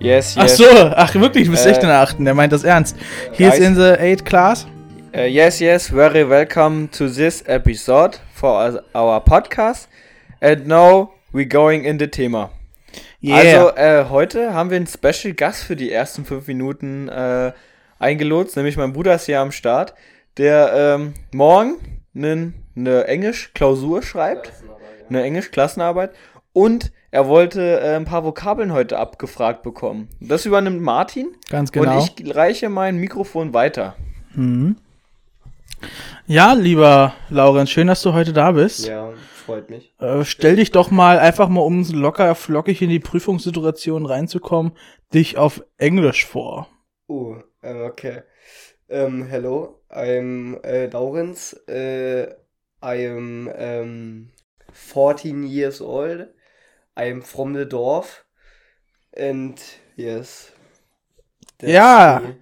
Yes, yes. Ach so, ach wirklich, du bist Äh, echt in der achten, der meint das ernst. He is guys. in the 8th class. Uh, yes, yes. Very welcome to this episode for our podcast. And now we going in the Thema. Also äh, heute haben wir einen Special Gast für die ersten fünf Minuten äh, eingelotst, nämlich mein Bruder ist hier am Start, der ähm, morgen eine Englisch-Klausur schreibt, eine Englisch-Klassenarbeit und er wollte äh, ein paar Vokabeln heute abgefragt bekommen. Das übernimmt Martin Ganz genau. und ich reiche mein Mikrofon weiter. Mhm. Ja, lieber Laurenz, schön, dass du heute da bist. Ja, freut mich. Äh, stell dich doch mal einfach mal, um locker flockig in die Prüfungssituation reinzukommen, dich auf Englisch vor. Oh, äh, okay. Um, hello, I'm uh, Lawrence. Uh, I am um, 14 years old. I am from the Dorf. And yes. yeah. Me.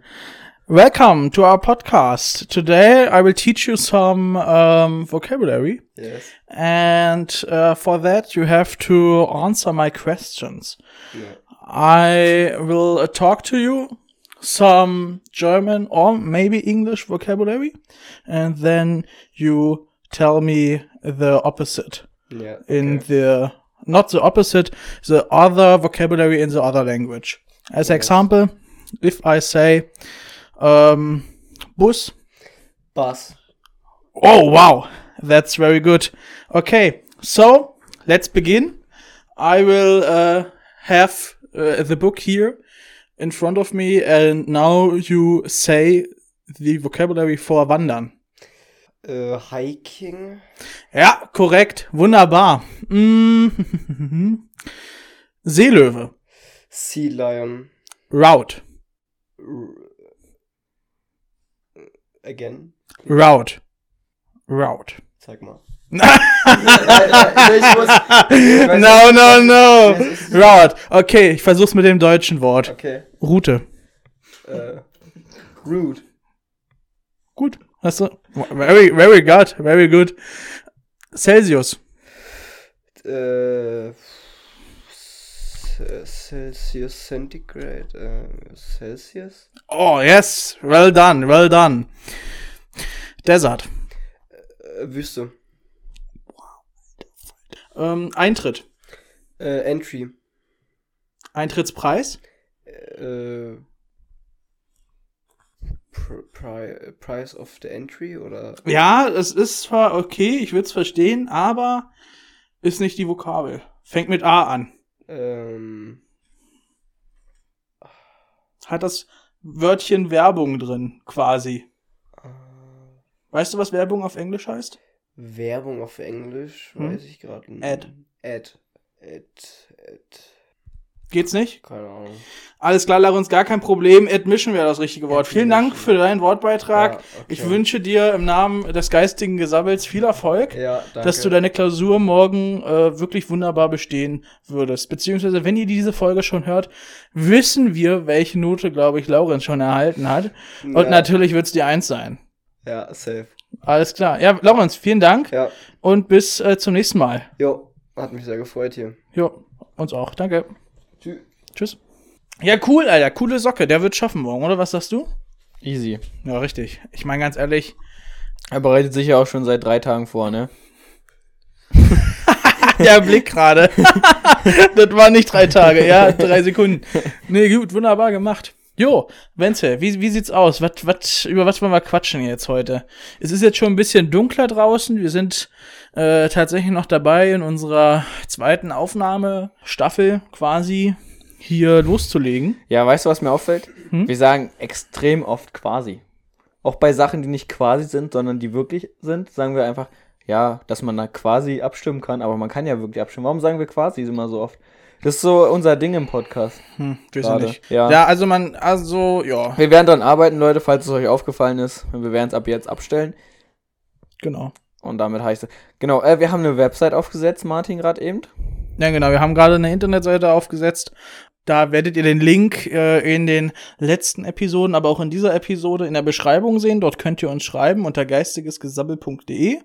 Welcome to our podcast. Today I will teach you some um, vocabulary. Yes. And uh, for that, you have to answer my questions. Yeah. I will uh, talk to you some German or maybe English vocabulary, and then you tell me the opposite Yeah. in okay. the not the opposite, the other vocabulary in the other language. As Yes. example, if I say um, Bus, Bus. Oh, wow. That's very good. Okay, so let's begin. I will uh, have uh, the book here in front of me, and now you say the vocabulary for wandern. Uh, hiking. Ja, korrekt. Wunderbar. Mm. Seelöwe. Sea lion. Route. R again. Route. Route. Zeig mal. no, no, no. Route. Okay, ich versuch's mit dem deutschen Wort. Okay. Route. Uh, rude. Gut, hast du. Very, very good, very good. Celsius. äh, Celsius Centigrade, äh, Celsius, Oh, yes, well done, well done. Desert. äh, Wüste, Ähm, Eintritt. äh, Entry, Eintrittspreis. äh, pri Price of the Entry oder Ja, es ist zwar okay, ich würde es verstehen, aber ist nicht die Vokabel. Fängt mit A an. ähm, Hat das Wörtchen Werbung drin, quasi. äh, Weißt du, was Werbung auf Englisch heißt? Werbung auf Englisch, Hm? weiß ich gerade nicht. Ad. Ad. Ad. Ad. Geht's nicht? Keine Ahnung. Alles klar, Laurens, gar kein Problem. Admission wäre das richtige Wort. Vielen Dank für deinen Wortbeitrag. Ja, okay. Ich wünsche dir im Namen des geistigen Gesammels viel Erfolg. Ja, danke. dass du deine Klausur morgen äh, wirklich wunderbar bestehen würdest. Beziehungsweise, wenn ihr diese Folge schon hört, wissen wir, welche Note, glaube ich, Laurenz schon erhalten hat. Und Ja. natürlich wird es die Eins sein. Ja, safe. Alles klar. Ja, Laurenz, vielen Dank Ja. und bis äh, zum nächsten Mal. Jo, hat mich sehr gefreut hier. Jo, uns auch. Danke. Tschüss. Ja, cool, Alter. Coole Socke. Der wird schaffen morgen, oder was sagst du? Easy. Ja, richtig. Ich meine ganz ehrlich, Er bereitet sich ja auch schon seit drei Tagen vor, ne? Der Blick gerade. das waren nicht drei Tage, ja, drei Sekunden. Nee, gut, wunderbar gemacht. Jo, Wenzel, wie, wie sieht's aus? Was, was, über was wollen wir quatschen jetzt heute? Es ist jetzt schon ein bisschen dunkler draußen. Wir sind äh, tatsächlich noch dabei, in unserer zweiten Aufnahmestaffel quasi hier loszulegen. Ja, weißt du, was mir auffällt? Hm? Wir sagen extrem oft quasi. Auch bei Sachen, die nicht quasi sind, sondern die wirklich sind, sagen wir einfach, ja, dass man da quasi abstimmen kann, aber man kann ja wirklich abstimmen. Warum sagen wir quasi immer so oft? Das ist so unser Ding im Podcast. Hm, nicht. ja. ja, also man, also, ja, Wir werden dran arbeiten, Leute, falls es euch aufgefallen ist. Wir werden es ab jetzt abstellen. genau. Und damit heißt es. Genau, äh, wir haben eine Website aufgesetzt, Martin, gerade eben. Ja, genau. Wir haben gerade eine Internetseite aufgesetzt. Da werdet ihr den Link äh, in den letzten Episoden, aber auch in dieser Episode in der Beschreibung sehen. Dort könnt ihr uns schreiben unter geistigesgesabbel.de.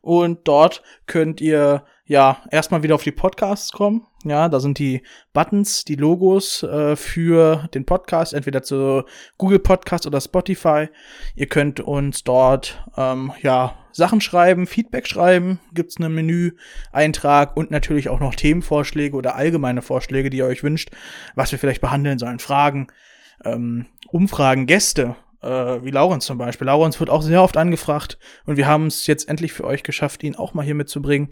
Und dort könnt ihr ja, erstmal wieder auf die Podcasts kommen. Ja, da sind die Buttons, die Logos äh, für den Podcast, entweder zu Google Podcast oder Spotify. Ihr könnt uns dort ähm, ja Sachen schreiben, Feedback schreiben, gibt's einen Menü-Eintrag und natürlich auch noch Themenvorschläge oder allgemeine Vorschläge, die ihr euch wünscht, was wir vielleicht behandeln sollen, Fragen, ähm, Umfragen, Gäste, äh, wie Laurens zum Beispiel. Laurens wird auch sehr oft angefragt und wir haben es jetzt endlich für euch geschafft, ihn auch mal hier mitzubringen.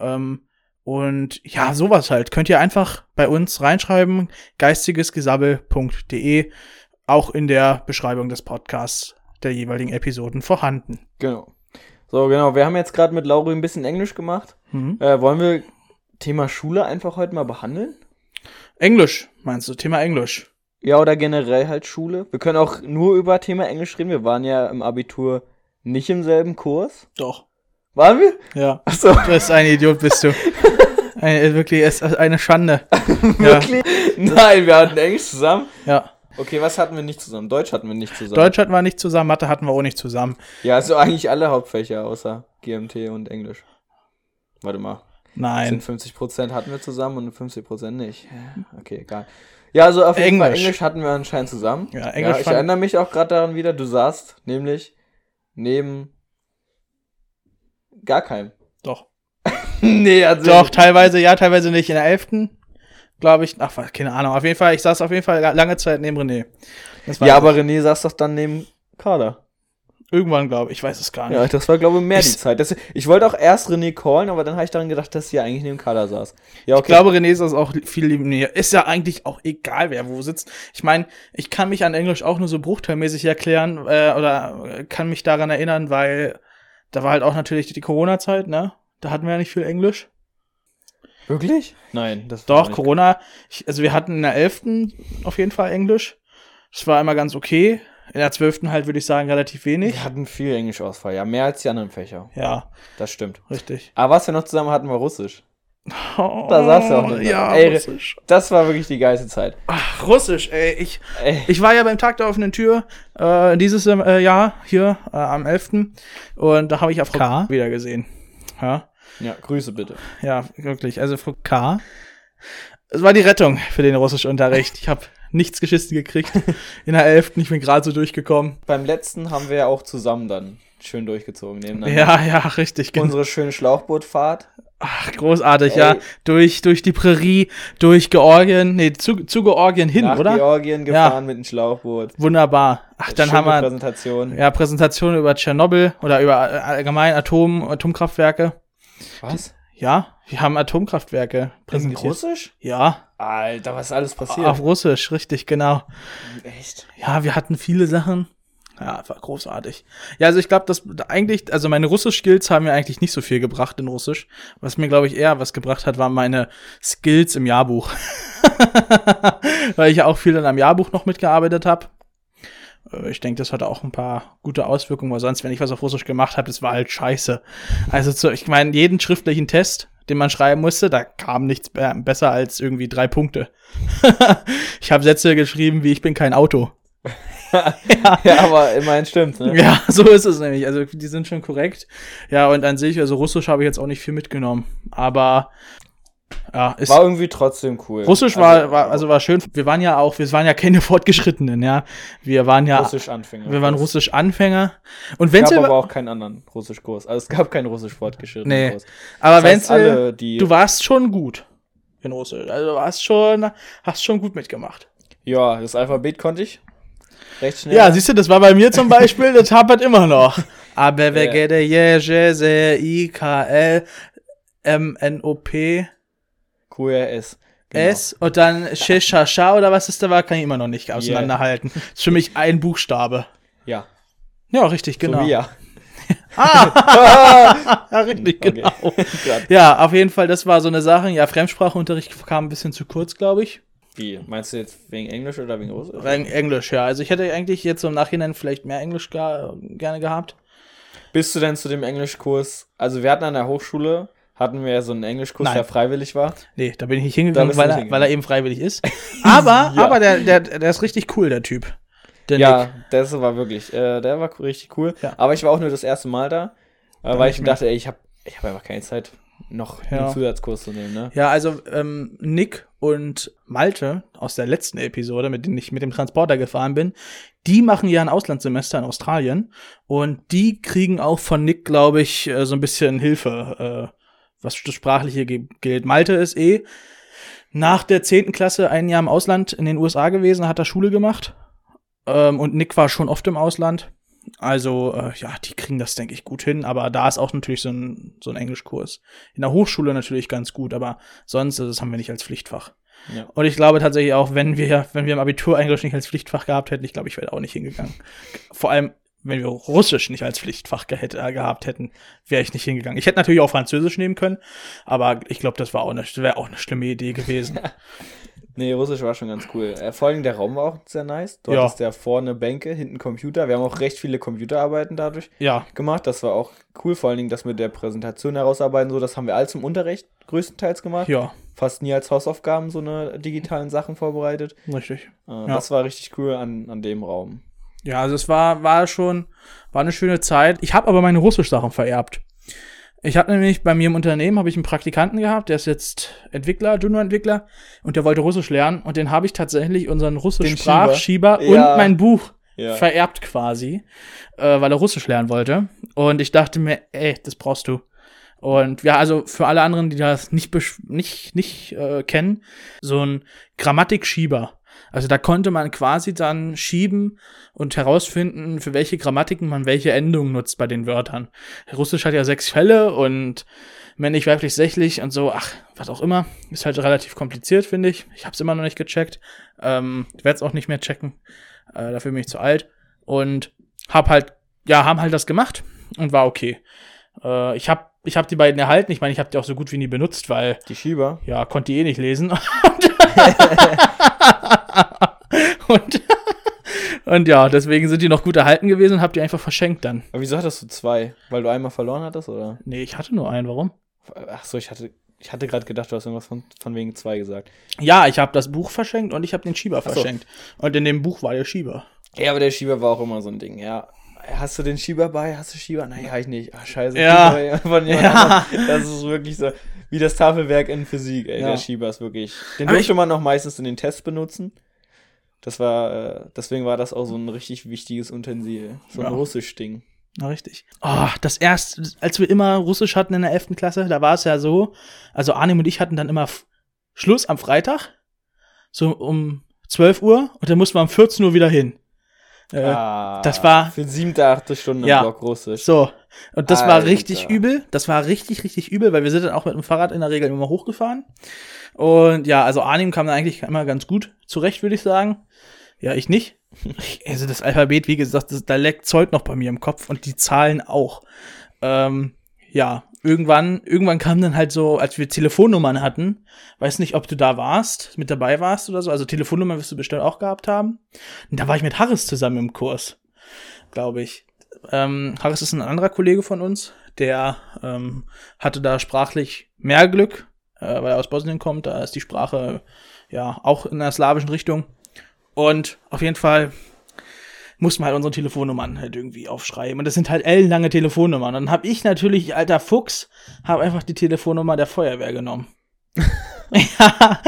Ähm, und ja, sowas halt. Könnt ihr einfach bei uns reinschreiben, geistigesgesabbel.de, auch in der Beschreibung des Podcasts der jeweiligen Episoden vorhanden. Genau. So, genau. Wir haben jetzt gerade mit Lauri ein bisschen Englisch gemacht. Mhm. Äh, wollen wir Thema Schule einfach heute mal behandeln? Englisch, meinst du? Thema Englisch. Ja, oder generell halt Schule. Wir können auch nur über Thema Englisch reden. Wir waren ja im Abitur nicht im selben Kurs. Doch. Waren wir? Ja. Achso. Du bist ein Idiot, bist du. Ein, wirklich, es ist eine Schande. Wirklich? Nein, wir hatten Englisch zusammen. Ja. Okay, was hatten wir nicht zusammen? Deutsch hatten wir nicht zusammen. Deutsch hatten wir nicht zusammen, Mathe hatten wir auch nicht zusammen. Ja, also eigentlich alle Hauptfächer außer GMT und Englisch. Warte mal. Nein. Sind 50% hatten wir zusammen und 50% nicht. Okay, egal. Ja, also auf jeden Fall Englisch. Englisch hatten wir anscheinend zusammen. Ja, Englisch ja, ich erinnere mich auch gerade daran wieder, du saßt nämlich neben gar keinem. Doch. nee, also Doch, teilweise ja, teilweise nicht. In der 11. glaube ich, ach, keine Ahnung. Auf jeden Fall, ich saß auf jeden Fall lange Zeit neben René. Ja, aber René saß doch dann neben Kader. irgendwann, glaube ich, ich weiß es gar nicht. Ja, das war, glaube ich, mehr Ich- die Zeit. Das, ich wollte auch erst René callen, aber dann habe ich daran gedacht, dass sie eigentlich neben Kader saß. Ja, Ich glaube, René das auch viel neben mir. Ist ja eigentlich auch egal, wer wo sitzt. Ich meine, ich kann mich an Englisch auch nur so bruchteilmäßig erklären äh, oder kann mich daran erinnern, weil da war halt auch natürlich die Corona-Zeit, ne? Da hatten wir ja nicht viel Englisch. Wirklich? Nein, das Doch, nicht. Corona. Ich, also wir hatten in der 11. auf jeden Fall Englisch. Das war immer ganz okay. In der 12. halt, würde ich sagen, relativ wenig. Wir hatten viel Englischausfall, ja, mehr als die anderen Fächer. Ja, Das stimmt. richtig. Aber was wir noch zusammen hatten, war Russisch. Oh, Da saß er auch drin. Ja, Ey, Russisch. Das war wirklich die geilste Zeit. Ach, Russisch, ey. Ich, Ey, ich war ja beim Tag der offenen Tür äh, dieses äh, Jahr hier äh, am 11. Und da habe ich ja Frau K. wieder gesehen. Ja, ja, Grüße bitte. ja, wirklich. Also Frau K. Es war die Rettung für den Russischunterricht. Ich habe nichts geschissen gekriegt in der 11. Ich bin gerade so durchgekommen. Beim letzten haben wir ja auch zusammen dann schön durchgezogen nebeneinander. Ja, ja, richtig. Unsere schöne Schlauchbootfahrt. Ach, großartig, Ey. ja. Durch, durch die Prärie, durch Georgien, nee, zu, zu Georgien hin, nach oder? Georgien gefahren mit dem Schlauchboot. Wunderbar. Ach, dann Schöne haben wir Präsentation. ja Präsentation über Tschernobyl oder über äh, allgemein Atom, Atomkraftwerke. Was? Ja, wir haben Atomkraftwerke In präsentiert. Russisch? Ja, Alter, was ist alles passiert? auf Russisch, richtig, genau. Echt? Ja, wir hatten viele Sachen. Ja, war großartig. Ja, also ich glaube, dass eigentlich, also meine Russisch-Skills haben mir eigentlich nicht so viel gebracht in Russisch. Was mir, glaube ich, eher was gebracht hat, waren meine Skills im Jahrbuch. Weil ich ja auch viel dann am Jahrbuch noch mitgearbeitet habe. Ich denke, das hatte auch ein paar gute Auswirkungen, weil sonst, wenn ich was auf Russisch gemacht habe, das war halt scheiße. Also zu, ich meine, jeden schriftlichen Test, den man schreiben musste, da kam nichts be besser als irgendwie drei Punkte. ich habe Sätze geschrieben, wie ich bin kein Auto. ja, aber immerhin stimmt, ne? Ja, so ist es nämlich. Also die sind schon korrekt. Ja, und an sich, also Russisch habe ich jetzt auch nicht viel mitgenommen. Aber ja, ist. War irgendwie trotzdem cool. Russisch war, war, also war schön. Wir waren ja auch, wir waren ja keine Fortgeschrittenen, ja. Wir waren ja, Russisch-Anfänger. wir waren Es Russisch-Anfänger. Und wenn gab sie, aber auch keinen anderen Russischkurs. Also es gab keinen Russisch-Fortgeschrittenen Nee. Kurs. aber Das wenn die, du warst schon gut in Russisch. Also du warst schon, hast schon gut mitgemacht. ja, das Alphabet konnte ich recht schnell. Ja, siehst du, das war bei mir zum Beispiel, das hapert immer noch. Aber wer geht je, je, se, i, k, l, m, n, o, p, QRS. Genau. S und dann Sh, Sha, Sha oder was es da war, kann ich immer noch nicht auseinanderhalten. Das ist für mich ein Buchstabe. Ja, Ja, richtig, genau. so ja. Ja, richtig, genau. Ja, auf jeden Fall, das war so eine Sache. Ja, Fremdsprachunterricht kam ein bisschen zu kurz, glaube ich. Wie? Meinst du jetzt wegen Englisch oder wegen Russisch? Wegen Englisch, ja. Also ich hätte eigentlich jetzt im Nachhinein vielleicht mehr Englisch ga, gerne gehabt. Bist du denn zu dem Englischkurs? Also wir hatten an der Hochschule, hatten wir ja so einen Englischkurs, Nein. der freiwillig war. Nee, da bin ich nicht hingegangen, weil, nicht er, hingegangen. weil er eben freiwillig ist. Aber, Ja. aber der, der, der ist richtig cool, der Typ. Der Ja, Nick. das war wirklich, äh, der war richtig cool. Ja. Aber ich war auch nur das erste Mal da, äh, weil ich mir dachte, ey, ich habe ich hab einfach keine Zeit. noch Ja. einen Zusatzkurs zu nehmen, ne? Ja, also ähm, Nick und Malte aus der letzten Episode, mit denen ich mit dem Transporter gefahren bin, die machen ja ein Auslandssemester in Australien und die kriegen auch von Nick, glaube ich, äh, so ein bisschen Hilfe, äh, was das Sprachliche gilt. Malte ist eh nach der 10. Klasse ein Jahr im Ausland in den USA gewesen, hat da Schule gemacht. Ähm, und Nick war schon oft im Ausland. Also, äh, ja, die kriegen das, denke ich, gut hin. Aber da ist auch natürlich so ein, so ein Englischkurs. In der Hochschule natürlich ganz gut, aber sonst, also das haben wir nicht als Pflichtfach. Ja. Und ich glaube tatsächlich auch, wenn wir, wenn wir im Abitur Englisch nicht als Pflichtfach gehabt hätten, ich glaube, ich wäre auch nicht hingegangen. Vor allem, wenn wir Russisch nicht als Pflichtfach ge äh, gehabt hätten, wäre ich nicht hingegangen. Ich hätte natürlich auch Französisch nehmen können, aber ich glaube, das war auch eine, wäre auch eine schlimme Idee gewesen. Nee, Russisch war schon ganz cool. Äh, vor allem der Raum war auch sehr nice. Dort Ja. ist ja vorne Bänke, hinten Computer. Wir haben auch recht viele Computerarbeiten dadurch ja, gemacht. Das war auch cool. Vor allen Dingen das mit der Präsentation herausarbeiten. So, das haben wir alles im Unterricht größtenteils gemacht. ja, Fast nie als Hausaufgaben so eine digitalen Sachen vorbereitet. richtig. Äh, Das war richtig cool an, an dem Raum. Ja, also es war, war schon, war eine schöne Zeit. Ich habe aber meine Russisch-Sachen vererbt. Ich habe nämlich bei mir im Unternehmen habe ich einen Praktikanten gehabt, der ist jetzt Entwickler, Junior-Entwickler und der wollte Russisch lernen und den habe ich tatsächlich unseren Russisch-Sprachschieber? Ja. und mein Buch Ja. vererbt quasi, äh, weil er Russisch lernen wollte. Und ich dachte mir, ey, das brauchst du. Und ja, also für alle anderen, die das nicht nicht nicht äh, kennen, so ein Grammatikschieber. Also da konnte man quasi dann schieben und herausfinden, für welche Grammatiken man welche Endungen nutzt bei den Wörtern. Russisch hat ja sechs Fälle und männlich, weiblich, sächlich und so, ach, was auch immer. Ist halt relativ kompliziert, finde ich. Ich habe es immer noch nicht gecheckt. Ähm, werde es auch nicht mehr checken. Äh, dafür bin ich zu alt. Und hab halt, ja, haben halt das gemacht und war okay. Äh, ich habe ich hab die beiden erhalten. Ich meine, ich habe die auch so gut wie nie benutzt, weil, Die Schieber. ja, konnte die eh nicht lesen. und, und ja, deswegen sind die noch gut erhalten gewesen und hab die einfach verschenkt dann. Aber wieso hattest du zwei? Weil du einmal verloren hattest, oder? Nee, ich hatte nur einen, warum? Ach so, ich hatte, ich hatte gerade gedacht, du hast irgendwas von, von wegen zwei gesagt. Ja, ich habe das Buch verschenkt und ich habe den Schieber so. verschenkt. Und in dem Buch war der Schieber. Ja, aber der Schieber war auch immer so ein Ding, ja. Hast du den Schieber bei? Hast du Schieber? Nein, hab ich nicht. Ach, scheiße. Ja. Ja. Das ist wirklich so, wie das Tafelwerk in Physik, ey. Ja. Der Schieber ist wirklich, den durfte man noch meistens in den Tests benutzen. Das war, äh, deswegen war das auch so ein richtig wichtiges Utensil. So ein Ja. Russisch-Ding. Na, richtig. Oh, das erste, als wir immer Russisch hatten in der 11. Klasse, da war es ja so, also Arnim und ich hatten dann immer Schluss am Freitag, so um 12 Uhr, und dann mussten wir um 14 Uhr wieder hin. Äh, ah, das war- Für siebte, achte Stunde im Ja. Block Russisch. So. Und das war Alter. richtig übel. Das war richtig, richtig übel, weil wir sind dann auch mit dem Fahrrad in der Regel immer hochgefahren. Und ja, also Arnim kam dann eigentlich immer ganz gut zurecht, würde ich sagen. Ja, ich nicht. Ich, also das Alphabet, wie gesagt, das, da leckt heute noch bei mir im Kopf und die Zahlen auch. Ähm, ja, irgendwann, irgendwann kam dann halt so, als wir Telefonnummern hatten, weiß nicht, ob du da warst, mit dabei warst oder so, also Telefonnummern wirst du bestimmt auch gehabt haben. Und da war ich mit Harris zusammen im Kurs, glaube ich. Ähm, Harris ist ein anderer Kollege von uns, der ähm, hatte da sprachlich mehr Glück, äh, weil er aus Bosnien kommt. Da ist die Sprache ja auch in der slawischen Richtung. Und auf jeden Fall mussten wir halt unsere Telefonnummern halt irgendwie aufschreiben. Und das sind halt ellenlange Telefonnummern. Und dann habe ich natürlich, alter Fuchs, habe einfach die Telefonnummer der Feuerwehr genommen. ja,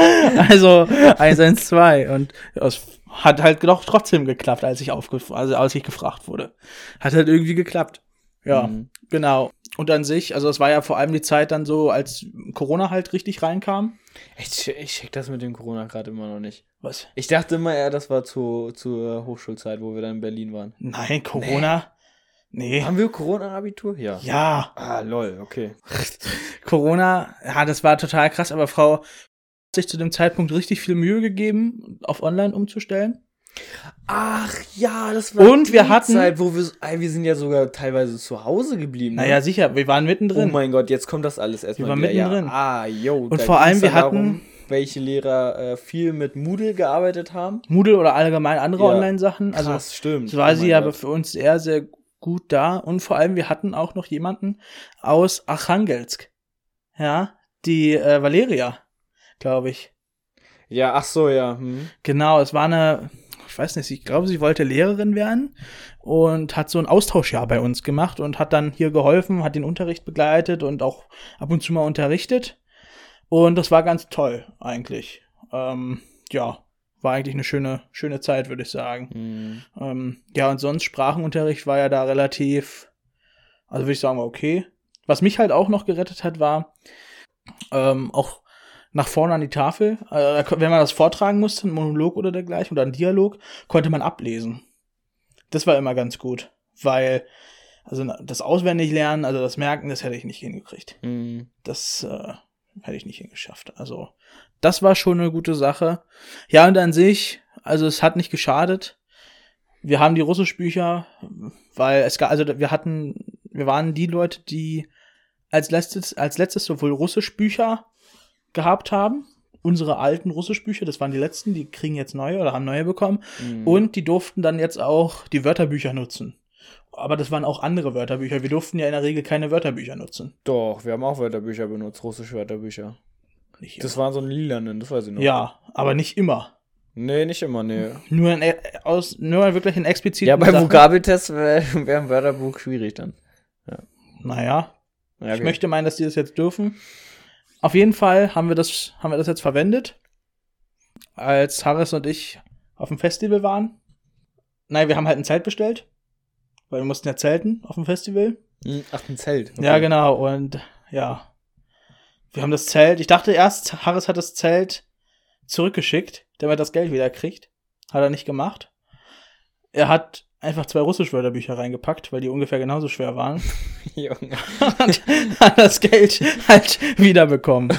also 112. Und es hat halt doch trotzdem geklappt, als ich, aufge also als ich gefragt wurde. Hat halt irgendwie geklappt. Ja, Mhm. genau. Und an sich, also es war ja vor allem die Zeit dann so, als Corona halt richtig reinkam. Ich, ich check das mit dem Corona gerade immer noch nicht. Was? Ich dachte immer eher, das war zu, zur Hochschulzeit, wo wir dann in Berlin waren. Nein, Corona? Nee. Haben wir Corona-Abitur? Ja. Ja, Ah, lol, okay. Corona, ja, das war total krass, aber Frau hat sich zu dem Zeitpunkt richtig viel Mühe gegeben, auf online umzustellen. Ach ja, das Und wir hatten- Zeit, wo wir, ey, wir sind ja sogar teilweise zu Hause geblieben. ne? Naja, sicher, wir waren Oh mittendrin. mein Gott, jetzt kommt das alles erstmal Wir waren wieder. mittendrin. Ja. Ah, yo. Und vor allem, wir dann hatten- welche Lehrer äh, viel mit Moodle gearbeitet haben. Moodle oder allgemein andere Ja. Online-Sachen. Also Krass, stimmt. das war Oh sie aber für uns sehr, sehr gut da. Und vor allem, wir hatten auch noch jemanden aus Archangelsk. Ja, die äh, Valeria, glaube ich. Ja, ach so, ja. Hm. Genau, es war eine, ich weiß nicht, ich glaube, sie wollte Lehrerin werden und hat so ein Austauschjahr bei uns gemacht und hat dann hier geholfen, hat den Unterricht begleitet und auch ab und zu mal unterrichtet. Und das war ganz toll, eigentlich. Ähm, ja, war eigentlich eine schöne, schöne Zeit, würde ich sagen. Mhm. Ähm, ja, und sonst Sprachenunterricht war ja da relativ, also würde ich sagen, okay. Was mich halt auch noch gerettet hat, war ähm, auch nach vorne an die Tafel. Äh, wenn man das vortragen musste, ein Monolog oder dergleichen oder ein Dialog, konnte man ablesen. Das war immer ganz gut, weil also das auswendig lernen, also das Merken, das hätte ich nicht hingekriegt. Mhm. Das äh, hätte ich nicht hingeschafft. Also das war schon eine gute Sache. Ja, und an sich, also es hat nicht geschadet. Wir haben die Russischbücher, weil es gab, also wir hatten, wir waren die Leute, die als letztes, als letztes sowohl Russischbücher gehabt haben. Unsere alten Russischbücher, das waren die letzten, die kriegen jetzt neue oder haben neue bekommen. Mhm. Und die durften dann jetzt auch die Wörterbücher nutzen. Aber das waren auch andere Wörterbücher. Wir durften ja in der Regel keine Wörterbücher nutzen. Doch, wir haben auch Wörterbücher benutzt, russische Wörterbücher. Das waren so ein lilanen, das weiß ich noch. ja, aber nicht immer. Nee, nicht immer, nee. Nur, in, aus, nur wirklich in expliziten Ja, beim. Vokabeltest wäre wär ein Wörterbuch schwierig dann. Naja, Ja, ich okay. möchte meinen, dass die das jetzt dürfen. Auf jeden Fall haben wir das, haben wir das jetzt verwendet, als Harris und ich auf dem Festival waren. Nein, wir haben halt ein Zelt bestellt, weil wir mussten ja zelten auf dem Festival. Hm, Ach, ein Zelt. Okay. Ja, genau. Und ja, wir haben das Zelt. Ich dachte erst, Harris hat das Zelt zurückgeschickt, damit er das Geld wieder kriegt. Hat er nicht gemacht. Er hat einfach zwei Russisch-Wörterbücher reingepackt, weil die ungefähr genauso schwer waren. Junge. und hat das Geld halt wiederbekommen.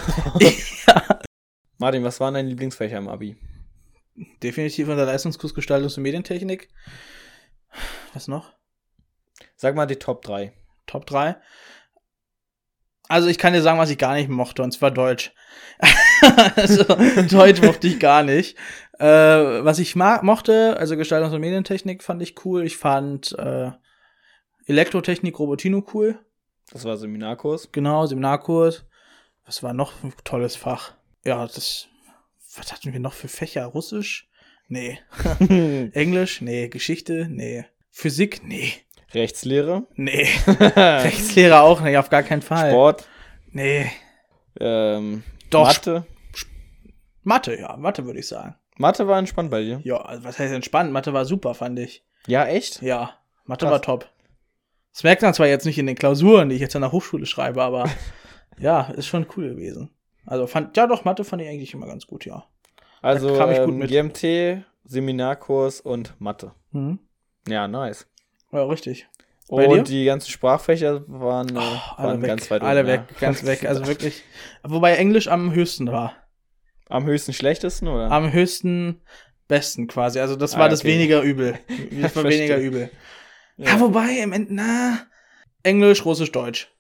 Martin, was waren deine Lieblingsfächer im Abi? Definitiv unser Leistungskurs Gestaltungs- und Medientechnik. Was noch? Sag mal die Top 3. Top 3. Also ich kann dir sagen, was ich gar nicht mochte, und zwar Deutsch. also Deutsch mochte ich gar nicht. Äh, was ich mochte, also Gestaltungs- und Medientechnik fand ich cool. Ich fand äh, Elektrotechnik, Robotino cool. Das war Seminarkurs. Genau, Seminarkurs. Was war noch ein tolles Fach? Ja, das. Was hatten wir noch für Fächer? Russisch? Nee. Englisch? Nee. Geschichte? Nee. Physik? Nee. Rechtslehre. Nee. Rechtslehrer auch nicht, auf gar keinen Fall. Sport. Nee. Ähm, Doch. Mathe. Mathe, ja, Mathe würde ich sagen. Mathe war entspannt bei dir. Ja, also was heißt entspannt? Mathe war super, fand ich. Ja, echt? Ja, Mathe Krass. war top. Das merkt man zwar jetzt nicht in den Klausuren, die ich jetzt an der Hochschule schreibe, aber ja, ist schon cool gewesen. Also fand, ja doch, Mathe fand ich eigentlich immer ganz gut, ja. Also kam ich gut ähm, mit. GMT, Seminarkurs und Mathe. Mhm. Ja, nice. Ja, richtig. Bei und dir? die ganzen Sprachfächer waren, Alle waren weg, ganz weit alle oben, weg, ja. ganz weg. Also wirklich. Wobei Englisch am höchsten war. Am höchsten schlechtesten, oder? Am höchsten besten quasi. Also das Ah, war das okay. weniger übel. Das war weniger übel. Ja, wobei, im Ende, na, Englisch, Russisch, Deutsch.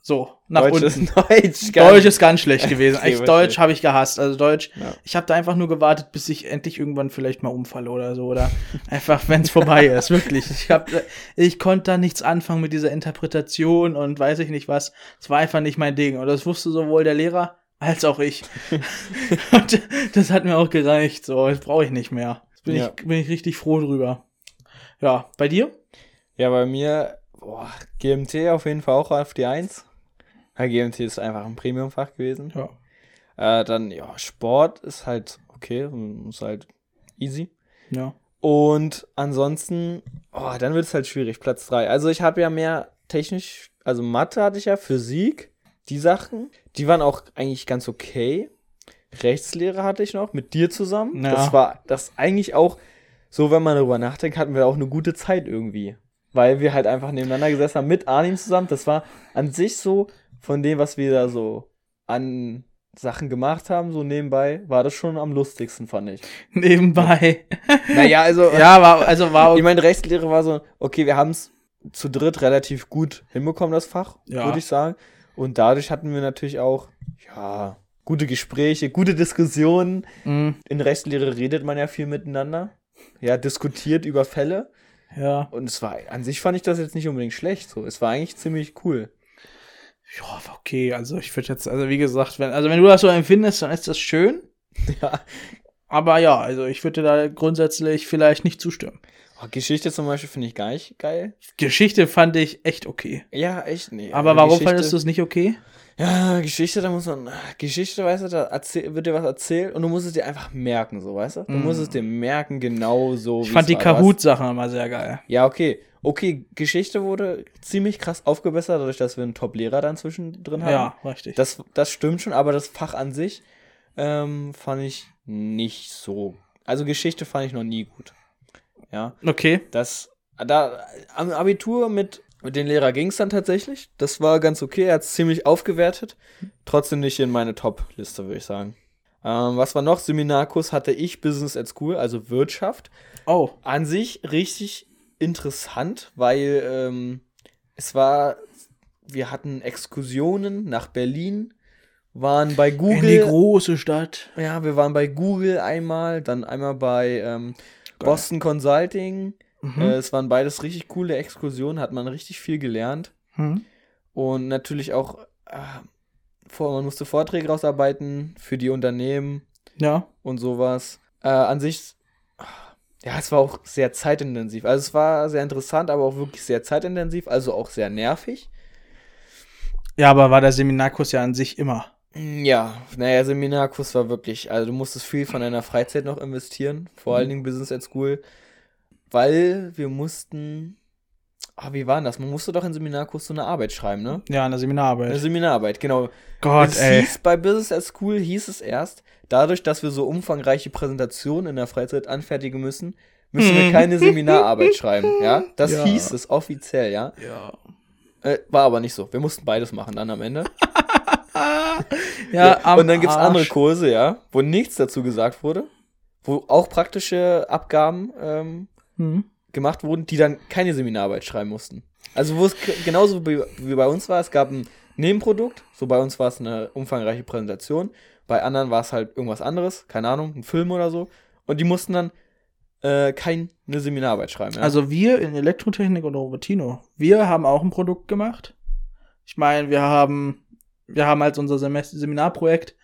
So, nach Deutsch unten. ist Deutsch. Deutsch ist ganz schlecht gewesen. Okay. Deutsch habe ich gehasst. Also Deutsch, Ja. ich habe da einfach nur gewartet, bis ich endlich irgendwann vielleicht mal umfalle oder so. Oder einfach, wenn es vorbei ist. Wirklich. Ich, hab, ich konnte da nichts anfangen mit dieser Interpretation und weiß ich nicht was. Es war einfach nicht mein Ding. Und das wusste sowohl der Lehrer als auch ich. und das hat mir auch gereicht. So, das brauche ich nicht mehr. Bin, Ja. ich, bin ich richtig froh drüber. Ja, bei dir? Ja, bei mir, boah, GMT auf jeden Fall auch auf die 1. GMT ist einfach ein Premiumfach gewesen. Ja. Äh, dann, ja, Sport ist halt okay, ist halt easy. Ja. Und ansonsten, oh, dann wird es halt schwierig, Platz 3. Also ich habe ja mehr technisch, also Mathe hatte ich ja, Physik, die Sachen, die waren auch eigentlich ganz okay. Rechtslehre hatte ich noch mit dir zusammen. Ja. Das war das eigentlich auch, so wenn man darüber nachdenkt, hatten wir auch eine gute Zeit irgendwie. Weil wir halt einfach nebeneinander gesessen haben mit Arnim zusammen. Das war an sich so, von dem, was wir da so an Sachen gemacht haben, so nebenbei, war das schon am lustigsten, fand ich. Nebenbei. Naja, also ja, war, also war ich meine, Rechtslehre war so, okay, wir haben es zu dritt relativ gut hinbekommen, das Fach, Ja. würde ich sagen. Und dadurch hatten wir natürlich auch, ja, gute Gespräche, gute Diskussionen. Mhm. In Rechtslehre redet man ja viel miteinander. Ja, diskutiert über Fälle. Ja. Und es war, an sich fand ich das jetzt nicht unbedingt schlecht, so. Es war eigentlich ziemlich cool. Ja, okay. Also ich würde jetzt, also wie gesagt, wenn, also wenn du das so empfindest, dann ist das schön. Ja. Aber ja, also ich würde da grundsätzlich vielleicht nicht zustimmen. Oh, Geschichte zum Beispiel finde ich gar nicht geil. Geschichte fand ich echt okay. Ja, echt nee. Aber warum Geschichte, fandest du es nicht okay? Ja, Geschichte, da muss man. Geschichte, weißt du, da erzähl, wird dir was erzählt und du musst es dir einfach merken, so, weißt du? Du mm. musst es dir merken, genau so. Ich fand die Kahoot-Sachen immer sehr geil. Ja, okay. Okay, Geschichte wurde ziemlich krass aufgebessert, dadurch, dass wir einen Top-Lehrer dann zwischendrin haben. Ja, richtig. Das, das stimmt schon, aber das Fach an sich ähm, fand ich nicht so. Also Geschichte fand ich noch nie gut. Ja. Okay. Das, da, am Abitur mit, mit dem Lehrer ging es dann tatsächlich. Das war ganz okay. Er hat es ziemlich aufgewertet. Trotzdem nicht in meine Top-Liste, würde ich sagen. Ähm, was war noch? Seminarkurs hatte ich Business at School, also Wirtschaft. Oh. An sich richtig interessant, weil ähm, es war, wir hatten Exkursionen nach Berlin, waren bei Google. In die große Stadt. Ja, wir waren bei Google einmal, dann einmal bei ähm, Boston Consulting. Mhm. Äh, es waren beides richtig coole Exkursionen, hat man richtig viel gelernt. Mhm. Und natürlich auch, äh, vor, man musste Vorträge rausarbeiten für die Unternehmen. Ja. Und sowas. Äh, an sich, ja, es war auch sehr zeitintensiv. Also es war sehr interessant, aber auch wirklich sehr zeitintensiv, also auch sehr nervig. Ja, aber war der Seminarkurs ja an sich immer. Ja, naja, Seminarkurs war wirklich, also du musstest viel von deiner Freizeit noch investieren, vor mhm. allen Dingen Business at School, weil wir mussten, ah, wie war denn das? Man musste doch in Seminarkurs so eine Arbeit schreiben, ne? Ja, eine Seminararbeit. Eine Seminararbeit, genau. Gott, es ey. Hieß, bei Business at School hieß es erst, dadurch, dass wir so umfangreiche Präsentationen in der Freizeit anfertigen müssen, müssen wir mhm. keine Seminararbeit schreiben, ja? Das ja. hieß es offiziell, ja? Ja. Äh, war aber nicht so. Wir mussten beides machen dann am Ende. ja, ja und dann gibt es andere Kurse, ja, wo nichts dazu gesagt wurde, wo auch praktische Abgaben ähm, mhm. Gemacht wurden, die dann keine Seminararbeit schreiben mussten. Also wo es genauso wie, bei uns war, es gab ein Nebenprodukt, so bei uns war es eine umfangreiche Präsentation, bei anderen war es halt irgendwas anderes, keine Ahnung, ein Film oder so, und die mussten dann äh, keine Seminararbeit schreiben. Ja? Also wir in Elektrotechnik und Robertino, wir haben auch ein Produkt gemacht. Ich meine, wir haben wir haben als unser Semester Seminarprojekt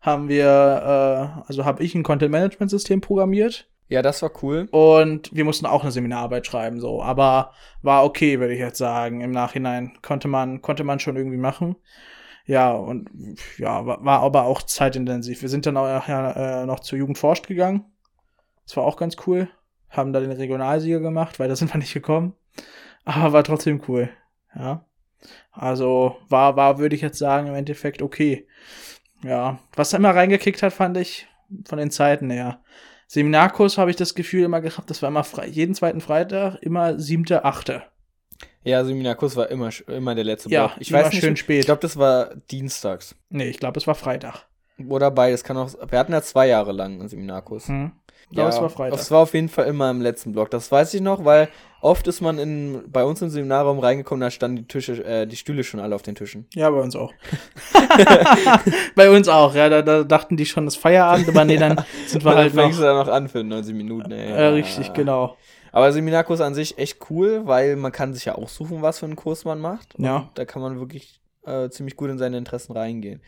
haben wir, äh, also habe ich ein Content Management System programmiert. Ja, das war cool. Und wir mussten auch eine Seminararbeit schreiben, so. Aber war okay, würde ich jetzt sagen. Im Nachhinein konnte man, konnte man schon irgendwie machen. Ja, und ja, war, war aber auch zeitintensiv. Wir sind dann auch ja, äh, noch zur Jugend forscht gegangen. Das war auch ganz cool. Haben da den Regionalsieger gemacht, weil da sind wir nicht gekommen. Aber war trotzdem cool. Ja. Also war, war, würde ich jetzt sagen, im Endeffekt okay. Ja, was da immer reingekickt hat, fand ich von den Zeiten her. Seminarkurs habe ich das Gefühl immer gehabt, das war immer frei, jeden zweiten Freitag, immer siebte, achte. Ja, Seminarkurs war immer, immer der letzte ja, Block. Ich weiß nicht, schön spät. Ich glaube, das war dienstags. Nee, ich glaube, es war Freitag. Oder beides kann auch. Wir hatten ja zwei Jahre lang einen Seminarkurs. Hm. Ja, es war Freitag. Es war auf jeden Fall immer im letzten Block. Das weiß ich noch, weil oft ist man in, bei uns im Seminarraum reingekommen, da standen die Tische, äh, die Stühle schon alle auf den Tischen. Ja, bei uns auch. bei uns auch, ja. Da, da, dachten die schon, das Feierabend, aber nee, dann sind wir dann halt noch. fängst du da noch an für 90 Minuten, ey. Ja, richtig, genau. Aber Seminarkurs an sich echt cool, weil man kann sich ja aussuchen, was für einen Kurs man macht. Ja. Da kann man wirklich äh, ziemlich gut in seine Interessen reingehen.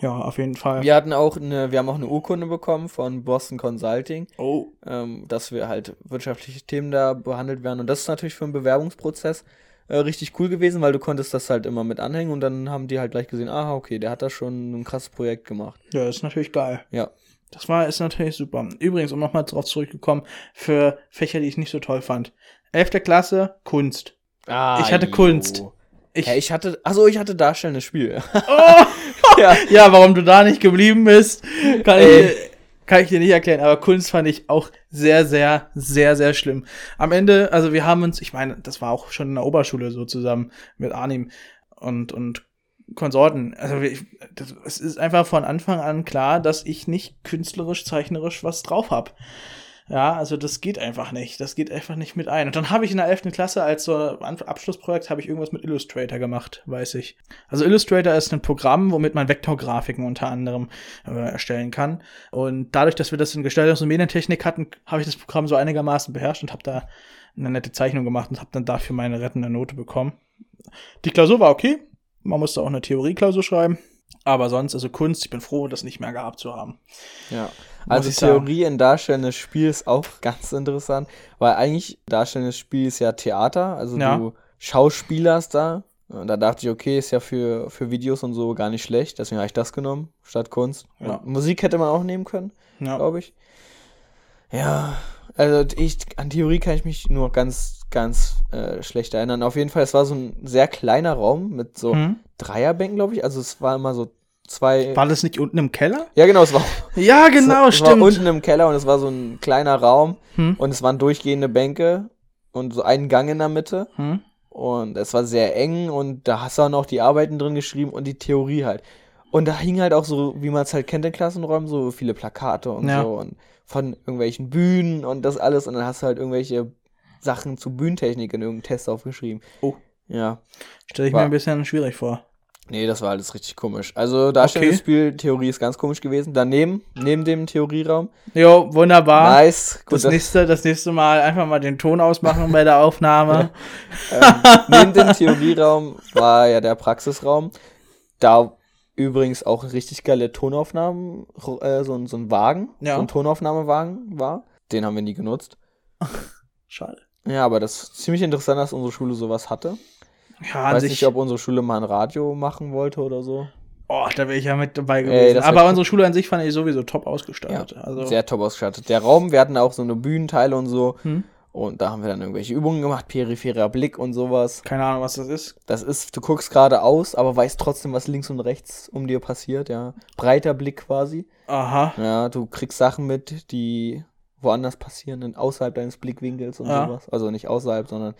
Ja, auf jeden Fall. Wir hatten auch eine, wir haben auch eine Urkunde bekommen von Boston Consulting, oh. ähm, dass wir halt wirtschaftliche Themen da behandelt werden. Und das ist natürlich für einen Bewerbungsprozess äh, richtig cool gewesen, weil du konntest das halt immer mit anhängen und dann haben die halt gleich gesehen, aha, okay, der hat da schon ein krasses Projekt gemacht. Ja, ist natürlich geil. Ja. Das war, ist natürlich super. Übrigens, um nochmal drauf zurückgekommen, für Fächer, die ich nicht so toll fand. Elfte Klasse, Kunst. Ah, ich hatte jo. Kunst. Ich, ja, ich hatte, also ich hatte darstellendes Spiel. Oh, ja. ja, warum du da nicht geblieben bist, kann ich, kann ich dir nicht erklären. Aber Kunst fand ich auch sehr, sehr, sehr, sehr schlimm. Am Ende, also wir haben uns, ich meine, das war auch schon in der Oberschule so zusammen mit Arnim und, und Konsorten. Also ich, das, es ist einfach von Anfang an klar, dass ich nicht künstlerisch, zeichnerisch was drauf habe. Ja, also das geht einfach nicht. Das geht einfach nicht mit ein. Und dann habe ich in der 11. Klasse als so Abschlussprojekt habe ich irgendwas mit Illustrator gemacht, weiß ich. Also Illustrator ist ein Programm, womit man Vektorgrafiken unter anderem äh, erstellen kann. Und dadurch, dass wir das in Gestaltungs- und Medientechnik hatten, habe ich das Programm so einigermaßen beherrscht und habe da eine nette Zeichnung gemacht und habe dann dafür meine rettende Note bekommen. Die Klausur war okay. Man musste auch eine Theorieklausur schreiben. Aber sonst, also Kunst, ich bin froh, das nicht mehr gehabt zu haben. Ja. Also Theorie in darstellendes Spiel ist auch ganz interessant, weil eigentlich darstellendes Spiel ist ja Theater, also ja. du schauspielerst da. Und da dachte ich, okay, ist ja für, für Videos und so gar nicht schlecht, deswegen habe ich das genommen, statt Kunst. Ja. Musik hätte man auch nehmen können, ja. glaube ich. Ja, also ich, an Theorie kann ich mich nur ganz, ganz äh, schlecht erinnern. Auf jeden Fall, es war so ein sehr kleiner Raum mit so mhm. Dreierbänken, glaube ich. Also es war immer so zwei. War das nicht unten im Keller? Ja, genau, es war. ja, genau, es, stimmt. Es war unten im Keller und es war so ein kleiner Raum hm. und es waren durchgehende Bänke und so einen Gang in der Mitte. Hm. Und es war sehr eng und da hast du auch noch die Arbeiten drin geschrieben und die Theorie halt. Und da hing halt auch so, wie man es halt kennt in Klassenräumen, so viele Plakate und ja. so und von irgendwelchen Bühnen und das alles. Und dann hast du halt irgendwelche Sachen zu Bühnentechnik in irgendeinem Test aufgeschrieben. Oh. Ja. Stelle ich war. mir ein bisschen schwierig vor. Nee, das war alles richtig komisch. Also Darstellungsspiel, okay. Theorie ist ganz komisch gewesen. Daneben, neben dem Theorieraum. Jo, wunderbar. Nice. Gut, das, das, nächste, das nächste Mal einfach mal den Ton ausmachen bei der Aufnahme. ähm, neben dem Theorieraum war ja der Praxisraum. Da übrigens auch richtig geile Tonaufnahmen, äh, so, so ein Wagen, ja. so ein Tonaufnahmewagen war. Den haben wir nie genutzt. Schade. Ja, aber das ist ziemlich interessant, dass unsere Schule sowas hatte. Ja, ich weiß nicht, ob unsere Schule mal ein Radio machen wollte oder so. Oh, da wäre ich ja mit dabei gewesen. Ey, Aber unsere Schule an sich fand ich sowieso top ausgestattet. Ja, also. Sehr top ausgestattet. Der Raum, wir hatten auch so eine Bühnenteile und so. Hm? Und da haben wir dann irgendwelche Übungen gemacht, peripherer Blick und sowas. Keine Ahnung, was das ist. Das ist, du guckst geradeaus, aber weißt trotzdem, was links und rechts um dir passiert, ja. Breiter Blick quasi. Aha. Ja, du kriegst Sachen mit, die woanders passieren, außerhalb deines Blickwinkels und ja. sowas. Also nicht außerhalb, sondern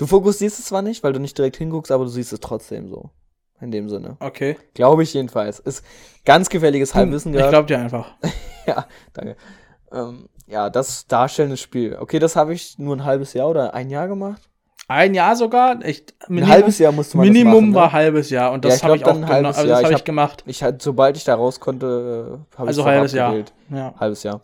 Du fokussierst es zwar nicht, weil du nicht direkt hinguckst, aber du siehst es trotzdem so. In dem Sinne. Okay. Glaube ich jedenfalls. Ist ganz gefährliches Halbwissen gerade. Ich glaube dir einfach. ja, danke. Ähm, ja, das darstellende Spiel. Okay, das habe ich nur ein halbes Jahr oder ein Jahr gemacht. Ein Jahr sogar? Ich, Minimum, ein halbes Jahr musste man Minimum das machen, war ne? halbes Jahr und das ja, habe ich auch ein halbes also das Jahr. Hab ich, hab, gemacht. Ich, sobald ich da raus konnte, äh, habe also ich es halbes Jahr. Ja. Halbes Jahr.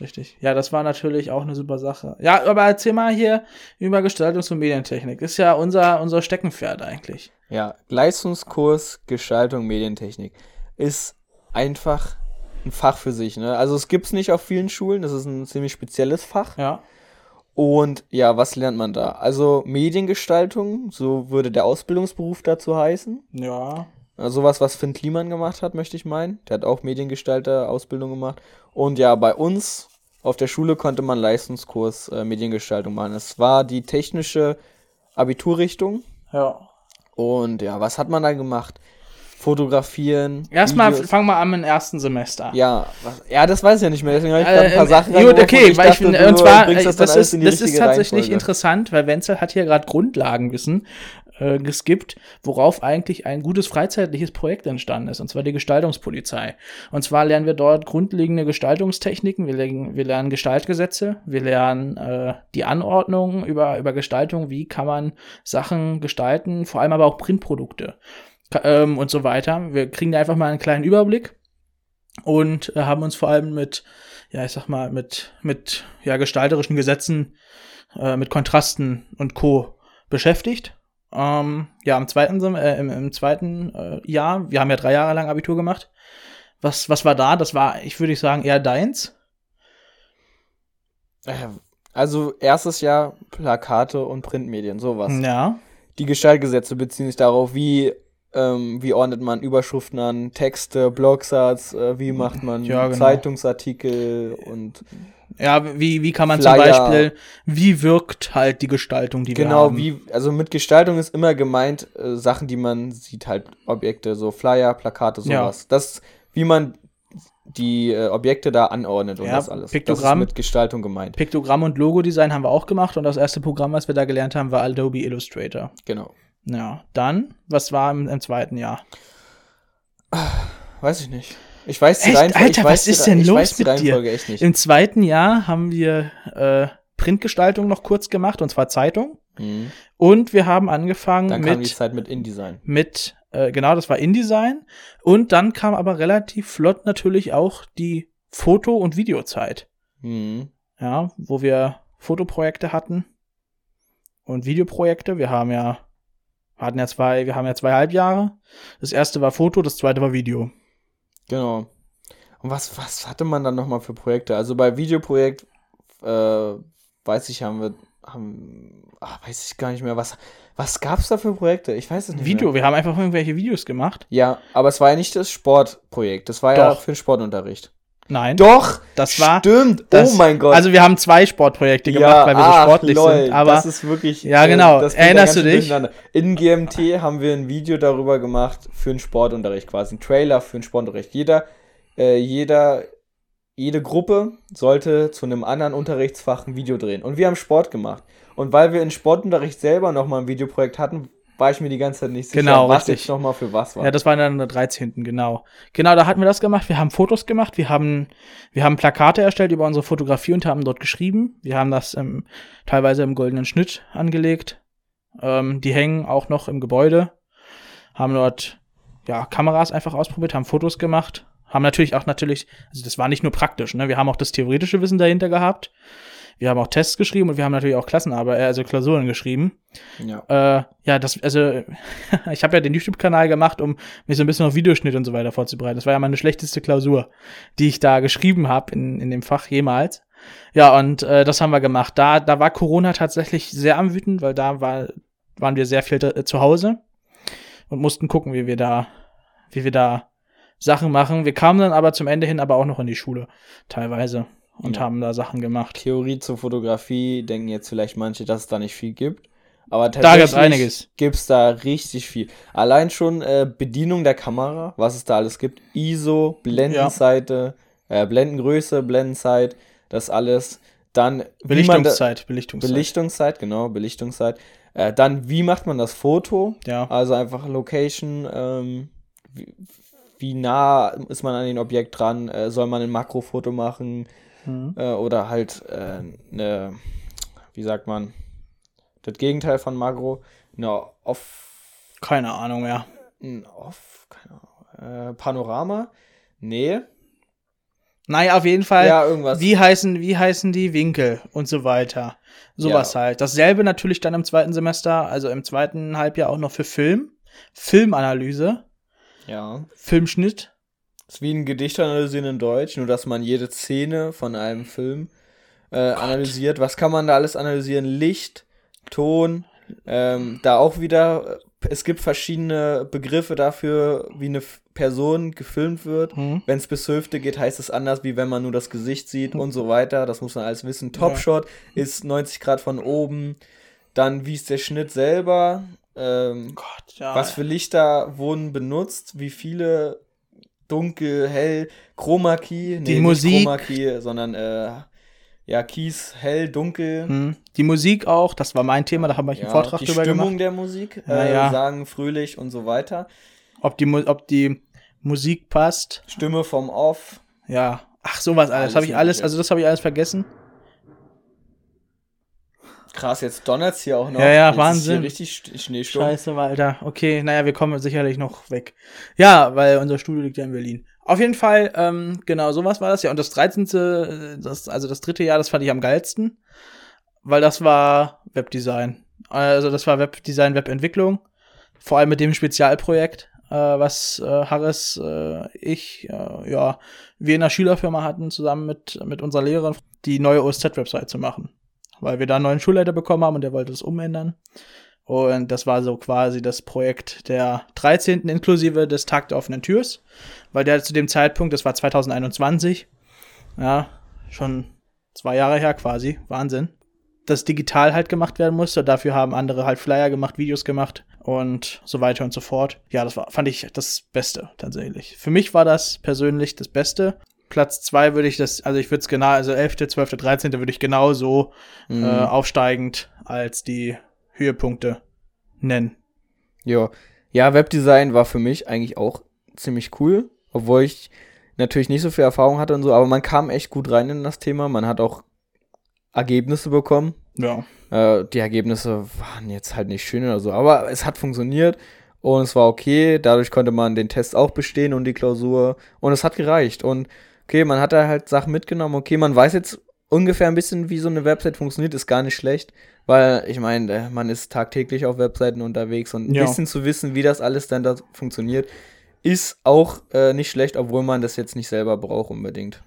Richtig. Ja, das war natürlich auch eine super Sache. Ja, aber erzähl mal hier über Gestaltungs- und Medientechnik. Ist ja unser, unser Steckenpferd eigentlich. Ja, Leistungskurs Gestaltung Medientechnik ist einfach ein Fach für sich. Ne? Also es gibt es nicht auf vielen Schulen, das ist ein ziemlich spezielles Fach. Ja. Und ja, was lernt man da? Also Mediengestaltung, so würde der Ausbildungsberuf dazu heißen. Ja. Sowas, was Finn Kliman gemacht hat, möchte ich meinen. Der hat auch Mediengestalter-Ausbildung gemacht. Und ja, bei uns auf der Schule konnte man Leistungskurs äh, Mediengestaltung machen. Es war die technische Abiturrichtung. Ja. Und ja, was hat man da gemacht? Fotografieren. Erstmal fangen wir an im ersten Semester. Ja, was, ja, das weiß ich ja nicht mehr. Deswegen habe ich äh, ein paar äh, Sachen Gut, okay, weil dachte, ich, und zwar, das, das ist, das ist tatsächlich Reihenfolge. interessant, weil Wenzel hat hier gerade Grundlagenwissen äh, geskippt, worauf eigentlich ein gutes freizeitliches Projekt entstanden ist, und zwar die Gestaltungspolizei. Und zwar lernen wir dort grundlegende Gestaltungstechniken, wir, lernen, wir lernen Gestaltgesetze, wir lernen äh, die Anordnung über, über Gestaltung, wie kann man Sachen gestalten, vor allem aber auch Printprodukte ähm, und so weiter. Wir kriegen da einfach mal einen kleinen Überblick und äh, haben uns vor allem mit, ja, ich sag mal, mit, mit ja, gestalterischen Gesetzen, äh, mit Kontrasten und Co. beschäftigt ähm, ja, im zweiten, äh, im, im zweiten äh, Jahr, wir haben ja drei Jahre lang Abitur gemacht. Was, was war da? Das war, ich würde sagen, eher deins. Äh, also erstes Jahr Plakate und Printmedien, sowas. Ja. Die Gestaltgesetze beziehen sich darauf, wie, ähm, wie ordnet man Überschriften an, Texte, Blogsatz, äh, wie macht man ja, genau. Zeitungsartikel und ja, wie, wie kann man Flyer. zum Beispiel, wie wirkt halt die Gestaltung, die genau, wir haben? Genau, wie, also mit Gestaltung ist immer gemeint, äh, Sachen, die man sieht, halt Objekte, so Flyer, Plakate, sowas. Ja. Das, wie man die äh, Objekte da anordnet und ja, das alles. Piktogramm, das ist mit Gestaltung gemeint. Piktogramm und Logodesign haben wir auch gemacht und das erste Programm, was wir da gelernt haben, war Adobe Illustrator. Genau. Ja, dann, was war im, im zweiten Jahr? Weiß ich nicht. Ich weiß die Reihenfolge. Alter, was ist denn los mit dir? Im zweiten Jahr haben wir äh, Printgestaltung noch kurz gemacht, und zwar Zeitung. Mhm. Und wir haben angefangen dann mit. Dann kam die Zeit mit InDesign. Mit, äh, genau, das war InDesign. Und dann kam aber relativ flott natürlich auch die Foto- und Videozeit. Mhm. Ja, wo wir Fotoprojekte hatten und Videoprojekte. Wir haben ja, hatten ja zwei, wir haben ja zwei Halbjahre. Das erste war Foto, das zweite war Video. Genau. Und was, was hatte man dann nochmal für Projekte? Also bei Videoprojekt, äh, weiß ich, haben wir, haben, ach, weiß ich gar nicht mehr, was, was gab es da für Projekte? Ich weiß es nicht Video, mehr. wir haben einfach irgendwelche Videos gemacht. Ja, aber es war ja nicht das Sportprojekt, das war ja Doch. für den Sportunterricht. Nein. Doch, Das war- Stimmt, Das, oh mein Gott. Also wir haben zwei Sportprojekte gemacht, weil wir so ach, sportlich lol, sind. Aber das ist wirklich. Ja, genau. das geht da Erinnerst du dich? In GMT haben wir ein Video darüber gemacht für einen Sportunterricht quasi. Ein Trailer für einen Sportunterricht. Jeder, äh, jeder, jede Gruppe sollte zu einem anderen Unterrichtsfach ein Video drehen. Und wir haben Sport gemacht. Und weil wir in Sportunterricht selber nochmal ein Videoprojekt hatten, war ich mir die ganze Zeit nicht sicher, Genau, was richtig. jetzt nochmal für was war. Ja, das war dann der 13. genau. Genau, da hatten wir das gemacht. Wir haben Fotos gemacht, wir haben, wir haben Plakate erstellt über unsere Fotografie und haben dort geschrieben. Wir haben das ähm, teilweise im goldenen Schnitt angelegt. Ähm, die hängen auch noch im Gebäude. Haben dort ja Kameras einfach ausprobiert, haben Fotos gemacht. Haben natürlich auch natürlich, also das war nicht nur praktisch, ne? Wir haben auch das theoretische Wissen dahinter gehabt. Wir haben auch Tests geschrieben und wir haben natürlich auch Klassenarbeit, äh, also Klausuren geschrieben. ja. Äh, ja, das, also, ich habe ja den YouTube-Kanal gemacht, um mich so ein bisschen auf Videoschnitt und so weiter vorzubereiten. Das war ja meine schlechteste Klausur, die ich da geschrieben habe in, in dem Fach jemals. Ja, und äh, das haben wir gemacht. Da, da war Corona tatsächlich sehr am Wüten, weil da war, waren wir sehr viel äh, zu Hause und mussten gucken, wie wir da, wie wir da Sachen machen. Wir kamen dann aber zum Ende hin aber auch noch in die Schule, teilweise, und Ja. haben da Sachen gemacht. Theorie zur Fotografie denken jetzt vielleicht manche, dass es da nicht viel gibt. Aber einiges. Gibt es da richtig viel. Allein schon äh, Bedienung der Kamera, was es da alles gibt. ISO, Blendenseite, äh, Blendengröße, Blendenzeit, das alles. Dann man da- Belichtungszeit, Belichtungszeit. Belichtungszeit, genau, Belichtungszeit. Äh, dann, wie macht man das Foto? ja. Also einfach Location, ähm, wie, wie nah ist man an den Objekt dran? Äh, soll man ein Makrofoto machen? Mhm. Äh, oder halt äh, eine, wie sagt man, das Gegenteil von Makro, eine Off, Keine Ahnung mehr. ein Off, keine Ahnung, äh, Panorama? Nee. Naja, auf jeden Fall. Ja, irgendwas. Wie heißen, wie heißen die Winkel und so weiter. Sowas Ja. halt. Dasselbe natürlich dann im zweiten Semester, also im zweiten Halbjahr auch noch für Film. Filmanalyse, Ja. Filmschnitt. Ist wie ein Gedicht analysieren in Deutsch, nur dass man jede Szene von einem Film äh, analysiert. Was kann man da alles analysieren? Licht, Ton, ähm, da auch wieder, äh, es gibt verschiedene Begriffe dafür, wie eine Person gefilmt wird. Mhm. Wenn es bis Hüfte geht, heißt es anders, wie wenn man nur das Gesicht sieht und so weiter. Das muss man alles wissen. Topshot ist 90 Grad von oben. Dann, wie ist der Schnitt selber? Ähm, Gott, ja. was für Lichter wurden benutzt? Wie viele? Dunkel, hell, Chroma Key. Die nicht Musik. Chroma Key, sondern äh, ja, Keys, hell, dunkel. Mhm. Die Musik auch, das war mein Thema, da haben wir einen Ja, Vortrag die drüber Stimmung gemacht. der Musik, äh, ja. sagen fröhlich und so weiter. Ob die, ob die Musik passt. Stimme vom Off. Ja. Ach, sowas alles. Alles Habe ich alles, also das habe ich alles vergessen. Krass, jetzt donnert's hier auch noch. Ja, ja, jetzt Wahnsinn. Ist hier richtig St- Schneesturm. Scheiße, Walter. Okay, naja, wir kommen sicherlich noch weg. Ja, weil unser Studio liegt ja in Berlin. Auf jeden Fall, ähm, genau, sowas war das ja. Und das 13., äh, das, also das dritte Jahr, das fand ich am geilsten, weil das war Webdesign. Also das war Webdesign, Webentwicklung. Vor allem mit dem Spezialprojekt, äh, was äh, Harris, äh, ich, äh, ja, wir in der Schülerfirma hatten, zusammen mit, mit unserer Lehrerin, die neue OSZ-Website zu machen. Weil wir da einen neuen Schulleiter bekommen haben und der wollte es umändern. Und das war so quasi das Projekt der 13. inklusive des Tag der offenen Türs, weil der zu dem Zeitpunkt, das war 2021, ja, schon zwei Jahre her quasi, Wahnsinn, das digital halt gemacht werden musste. Dafür haben andere halt Flyer gemacht, Videos gemacht und so weiter und so fort. Ja, das war, fand ich das Beste tatsächlich. Für mich war das persönlich das Beste. Platz zwei würde ich das, also ich würde es genau, also 11., 12., 13. würde ich genau so Mhm. äh, aufsteigend als die Höhepunkte nennen. Ja. ja, Webdesign war für mich eigentlich auch ziemlich cool, obwohl ich natürlich nicht so viel Erfahrung hatte und so, aber man kam echt gut rein in das Thema. Man hat auch Ergebnisse bekommen. Ja. Äh, die Ergebnisse waren jetzt halt nicht schön oder so, aber es hat funktioniert und es war okay. Dadurch konnte man den Test auch bestehen und die Klausur und es hat gereicht. Und okay, man hat da halt Sachen mitgenommen. Okay, man weiß jetzt ungefähr ein bisschen, wie so eine Website funktioniert, ist gar nicht schlecht, weil ich meine, äh, man ist tagtäglich auf Webseiten unterwegs und ein Ja. bisschen zu wissen, wie das alles dann da funktioniert, ist auch äh, nicht schlecht, obwohl man das jetzt nicht selber braucht unbedingt.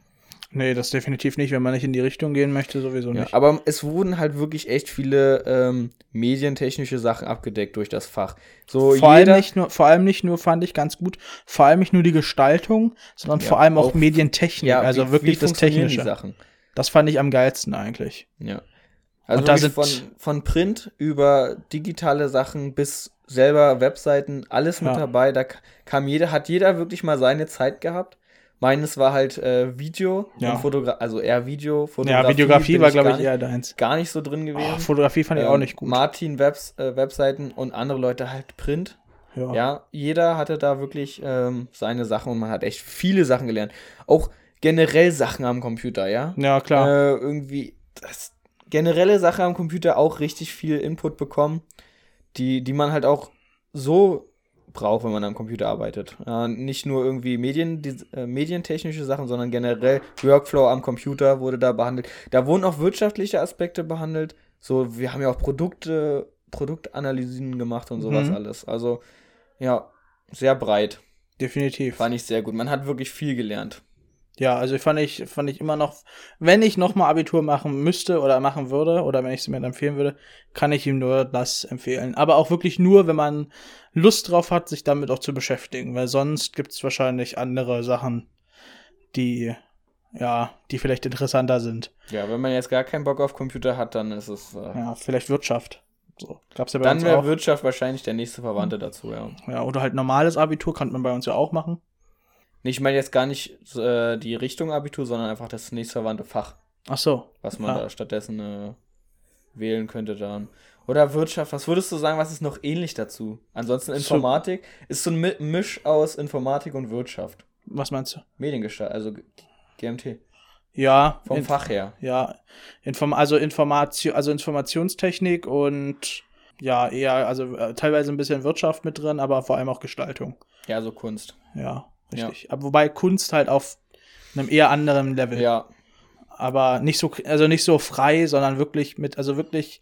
Nee, das definitiv nicht, wenn man nicht in die Richtung gehen möchte, sowieso Ja, nicht. aber es wurden halt wirklich echt viele ähm, medientechnische Sachen abgedeckt durch das Fach. So vor, allem nicht nur, vor allem nicht nur, fand ich ganz gut, vor allem nicht nur die Gestaltung, sondern Ja, vor allem auch, auch- Medientechnik, ja, also wie- wirklich wie das Technische. Sachen. Das fand ich am geilsten eigentlich. Ja. Also da wirklich von, sind- von Print über digitale Sachen bis selber Webseiten, alles mit Ja. dabei. Da kam jeder, hat jeder wirklich mal seine Zeit gehabt. Meines war halt äh, Video, Ja. und Fotogra also eher Video, ja, Videografie war, glaube ich, nicht, eher deins. gar nicht so drin gewesen. Oh, Fotografie fand ich auch Ähm, nicht gut. Martin Webs, äh, Webseiten und andere Leute halt Print. ja. Ja, jeder hatte da wirklich ähm, seine Sachen und man hat echt viele Sachen gelernt. Auch generell Sachen am Computer, ja. ja, klar. Äh, irgendwie das generelle Sache am Computer auch richtig viel Input bekommen, die, die man halt auch so braucht, wenn man am Computer arbeitet. Äh, nicht nur irgendwie Medien, die, äh, medientechnische Sachen, sondern generell Workflow am Computer wurde da behandelt. Da wurden auch wirtschaftliche Aspekte behandelt. So, wir haben ja auch Produkte, Produktanalysen gemacht und sowas Mhm. alles. Also, ja, sehr breit. definitiv. Fand ich sehr gut. Man hat wirklich viel gelernt. Ja, also fand ich, fand ich immer noch, wenn ich noch mal Abitur machen müsste oder machen würde oder wenn ich es mir empfehlen würde, kann ich ihm nur das empfehlen. Aber auch wirklich nur, wenn man Lust drauf hat, sich damit auch zu beschäftigen, weil sonst gibt es wahrscheinlich andere Sachen, die, ja, die vielleicht interessanter sind. Ja, wenn man jetzt gar keinen Bock auf Computer hat, dann ist es. Äh, Ja, vielleicht Wirtschaft. So, gab's ja bei Dann wäre. Wirtschaft wahrscheinlich der nächste Verwandte dazu, ja. Ja, oder halt normales Abitur kann man bei uns ja auch machen. Nee, Ich meine jetzt gar nicht äh, die Richtung Abitur, sondern einfach das nächstverwandte Fach, Ach so. was man Ja. da stattdessen äh, wählen könnte dann. Oder Wirtschaft, was würdest du sagen, was ist noch ähnlich dazu? Ansonsten Informatik ist so ein Mi- Misch aus Informatik und Wirtschaft. Was meinst du? Mediengestalt, also GMT. Ja, Vom in- Fach her. Ja, Inform also Information, also Informationstechnik und ja, eher, also äh, teilweise ein bisschen Wirtschaft mit drin, aber vor allem auch Gestaltung. Ja, so Kunst. Ja, richtig. Aber wobei Kunst halt auf einem eher anderen Level. Ja, Aber nicht so, also nicht so frei, sondern wirklich mit, also wirklich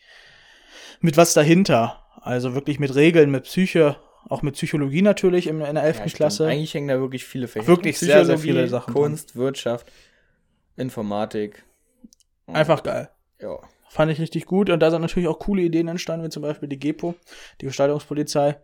mit was dahinter. Also wirklich mit Regeln, mit Psyche, auch mit Psychologie natürlich in, in der 11. ja. Klasse. Eigentlich hängen da wirklich viele Fächer. Wirklich sehr, sehr viele Sachen. Kunst, Wirtschaft, Informatik. Einfach geil. Ja. Fand ich richtig gut. Und da sind natürlich auch coole Ideen entstanden, wie zum Beispiel die GEPO, die Gestaltungspolizei.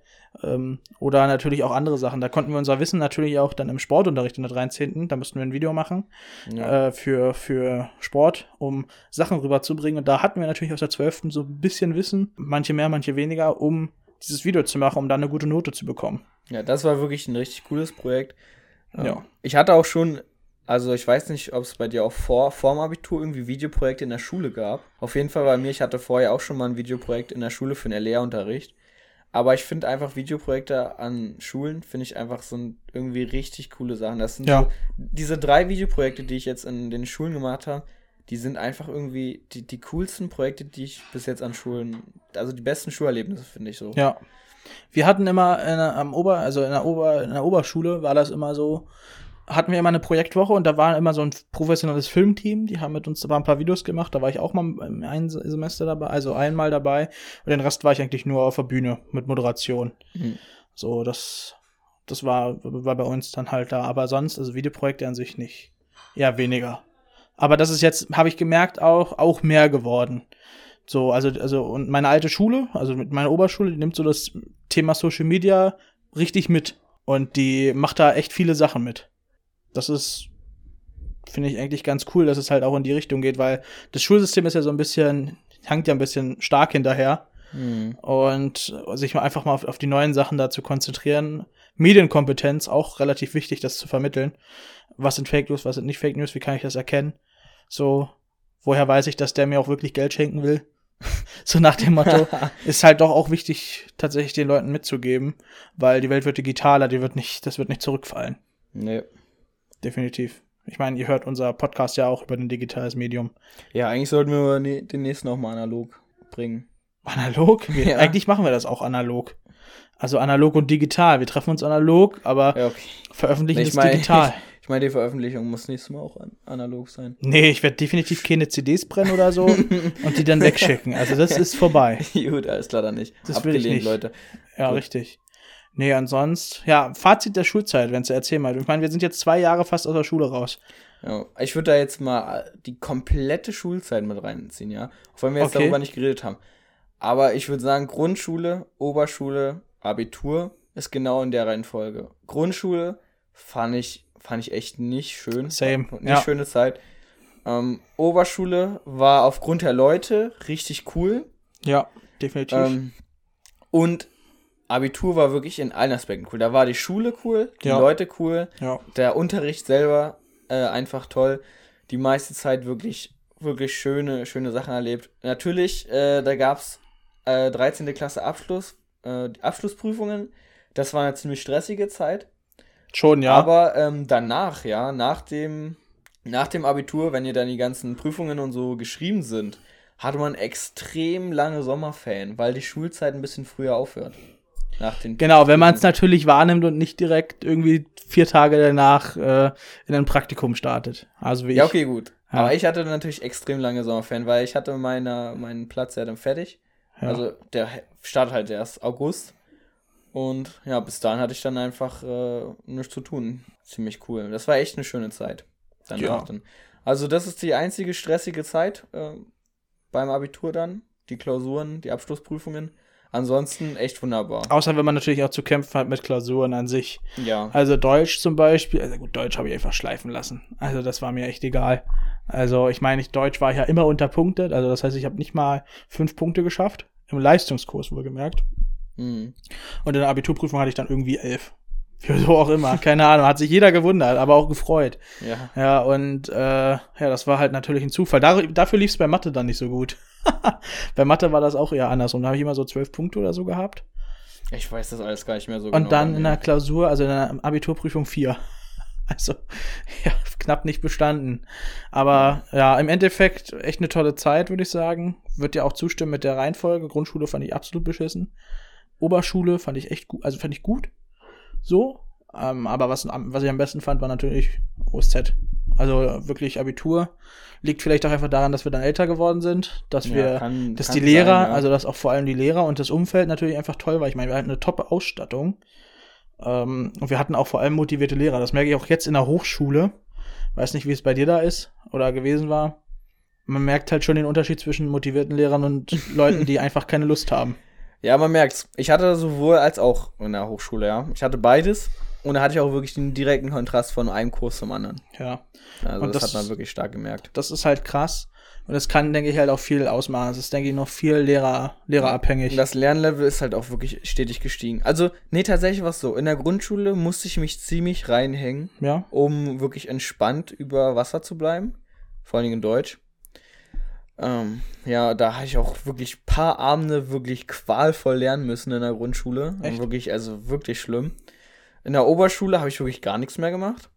Ähm, oder natürlich auch andere Sachen. Da konnten wir unser Wissen natürlich auch dann im Sportunterricht in der 13. Da mussten wir ein Video machen ja. äh, für, für Sport, um Sachen rüberzubringen. Und da hatten wir natürlich aus der 12. so ein bisschen Wissen, manche mehr, manche weniger, um dieses Video zu machen, um dann eine gute Note zu bekommen. Ja, das war wirklich ein richtig cooles Projekt. Ähm, Ja. Ich hatte auch schon, also ich weiß nicht, ob es bei dir auch vor vorm Abitur irgendwie Videoprojekte in der Schule gab. Auf jeden Fall bei mir, ich hatte vorher auch schon mal ein Videoprojekt in der Schule für den Lehrunterricht. Aber ich finde einfach Videoprojekte an Schulen, finde ich einfach so irgendwie richtig coole Sachen. Das sind Ja. so, diese drei Videoprojekte, die ich jetzt in den Schulen gemacht habe, die sind einfach irgendwie die, die coolsten Projekte, die ich bis jetzt an Schulen, also die besten Schulerlebnisse, finde ich so. Ja. Wir hatten immer in, am Ober, also in der, Ober, in der Oberschule war das immer so, hatten wir immer eine Projektwoche und da war immer so ein professionelles Filmteam, die haben mit uns da ein paar Videos gemacht, da war ich auch mal im ein Semester dabei, also einmal dabei und den Rest war ich eigentlich nur auf der Bühne mit Moderation. Mhm. So, das, das war, war bei uns dann halt da, aber sonst, also Videoprojekte an sich nicht. Eher weniger. Aber das ist jetzt, habe ich gemerkt, auch, auch mehr geworden. So, also, also, und meine alte Schule, also mit meiner Oberschule, die nimmt so das Thema Social Media richtig mit. Und die macht da echt viele Sachen mit. Das ist, finde ich eigentlich ganz cool, dass es halt auch in die Richtung geht, weil das Schulsystem ist ja so ein bisschen, hängt ja ein bisschen stark hinterher. Mhm. Und sich mal einfach mal auf, auf die neuen Sachen da zu konzentrieren. Medienkompetenz, auch relativ wichtig, das zu vermitteln. Was sind Fake News, was sind nicht Fake News, wie kann ich das erkennen? So, woher weiß ich, dass der mir auch wirklich Geld schenken will? so nach dem Motto, ist halt doch auch wichtig, tatsächlich den Leuten mitzugeben, weil die Welt wird digitaler, die wird nicht, das wird nicht zurückfallen. Nee. Definitiv. Ich meine, ihr hört unser Podcast ja auch über ein digitales Medium. Ja, eigentlich sollten wir ne- den nächsten auch mal analog bringen. Analog? Wir, Ja. Eigentlich machen wir das auch analog. Also analog und digital. Wir treffen uns analog, aber Ja, okay. veröffentlichen Ich ist mein- digital. Ich meine, die Veröffentlichung muss nächstes Mal auch an analog sein. Nee, ich werde definitiv keine CDs brennen oder so und die dann wegschicken. Also das ist vorbei. Gut, alles klar dann nicht. Das will ich Abgelehnt, nicht. Leute. Ja, Gut. richtig. Nee, ansonsten, ja, Fazit der Schulzeit, wenn du erzähl mal. Ich meine, wir sind jetzt zwei Jahre fast aus der Schule raus. Ja, ich würde da jetzt mal die komplette Schulzeit mit reinziehen, ja. Auch wenn wir jetzt Okay. darüber nicht geredet haben. Aber ich würde sagen, Grundschule, Oberschule, Abitur ist genau in der Reihenfolge. Grundschule fand ich, fand ich echt nicht schön. Same, Nicht ja. schöne Zeit. Ähm, Oberschule war aufgrund der Leute richtig cool. Ja, definitiv. Ähm, und Abitur war wirklich in allen Aspekten cool. Da war die Schule cool, die Ja. Leute cool, ja. der Unterricht selber äh, einfach toll. Die meiste Zeit wirklich, wirklich schöne, schöne Sachen erlebt. Natürlich, äh, da gab es äh, 13. Klasse Abschluss, äh, die Abschlussprüfungen. Das war eine ziemlich stressige Zeit. Schon, ja. Aber ähm, danach, ja, nach dem, nach dem Abitur, wenn ihr dann die ganzen Prüfungen und so geschrieben sind, hatte man extrem lange Sommerferien, weil die Schulzeit ein bisschen früher aufhört. Nach den Genau, wenn man es natürlich wahrnimmt und nicht direkt irgendwie vier Tage danach äh, in ein Praktikum startet. Also wie Ja, ich. okay, gut. Ja. Aber ich hatte natürlich extrem lange Sommerferien, weil ich hatte meine, meinen Platz ja dann fertig. Ja. Also der startet halt erst August. Und ja, bis dahin hatte ich dann einfach äh, nichts zu tun. Ziemlich cool. Das war echt eine schöne Zeit. Danach Ja. dann. Also das ist die einzige stressige Zeit äh, beim Abitur dann. Die Klausuren, die Abschlussprüfungen. Ansonsten echt wunderbar. Außer wenn man natürlich auch zu kämpfen hat mit Klausuren an sich. Ja. Also Deutsch zum Beispiel, also gut, Deutsch habe ich einfach schleifen lassen. Also das war mir echt egal. Also ich meine, ich, Deutsch war ja immer unterpunktet. Also das heißt, ich habe nicht mal fünf Punkte geschafft. Im Leistungskurs wohlgemerkt. Mhm. Und in der Abiturprüfung hatte ich dann irgendwie elf. Wieso auch immer. Keine Ahnung. Hat sich jeder gewundert, aber auch gefreut. Ja. Ja, und äh, ja, das war halt natürlich ein Zufall. Dar dafür lief es bei Mathe dann nicht so gut. bei Mathe war das auch eher andersrum. Da habe ich immer so zwölf Punkte oder so gehabt. Ich weiß das alles gar nicht mehr so Und dann bei in mir. der Klausur, also in der Abiturprüfung vier. Also, ja, knapp nicht bestanden. Aber ja, im Endeffekt echt eine tolle Zeit, würde ich sagen. Wird ja auch zustimmen mit der Reihenfolge. Grundschule fand ich absolut beschissen. Oberschule fand ich echt gut, also fand ich gut. So. Ähm, aber was, was ich am besten fand, war natürlich OSZ. Also wirklich Abitur. Liegt vielleicht auch einfach daran, dass wir dann älter geworden sind, dass Ja, wir, kann- dass kann die Lehrer, sein, ja. also dass auch vor allem die Lehrer und das Umfeld natürlich einfach toll war. Ich meine, wir hatten eine top Ausstattung. Ähm, und wir hatten auch vor allem motivierte Lehrer. Das merke ich auch jetzt in der Hochschule. Weiß nicht, wie es bei dir da ist oder gewesen war. Man merkt halt schon den Unterschied zwischen motivierten Lehrern und Leuten, die einfach keine Lust haben. Ja, man merkt's. Ich hatte sowohl als auch in der Hochschule, ja. Ich hatte beides und da hatte ich auch wirklich den direkten Kontrast von einem Kurs zum anderen. Ja. Also Und das, das- hat man wirklich stark gemerkt. Das ist halt krass. Und das kann, denke ich, halt auch viel ausmachen. Es ist, denke ich, noch viel Lehrer, lehrerabhängig. Das Lernlevel ist halt auch wirklich stetig gestiegen. Also, nee, tatsächlich war es so. In der Grundschule musste ich mich ziemlich reinhängen, ja. um wirklich entspannt über Wasser zu bleiben. Vor allen Dingen in Deutsch. Ähm, ja, da hatte ich auch wirklich paar Abende wirklich qualvoll lernen müssen in der Grundschule. Wirklich, also wirklich schlimm. In der Oberschule habe ich wirklich gar nichts mehr gemacht.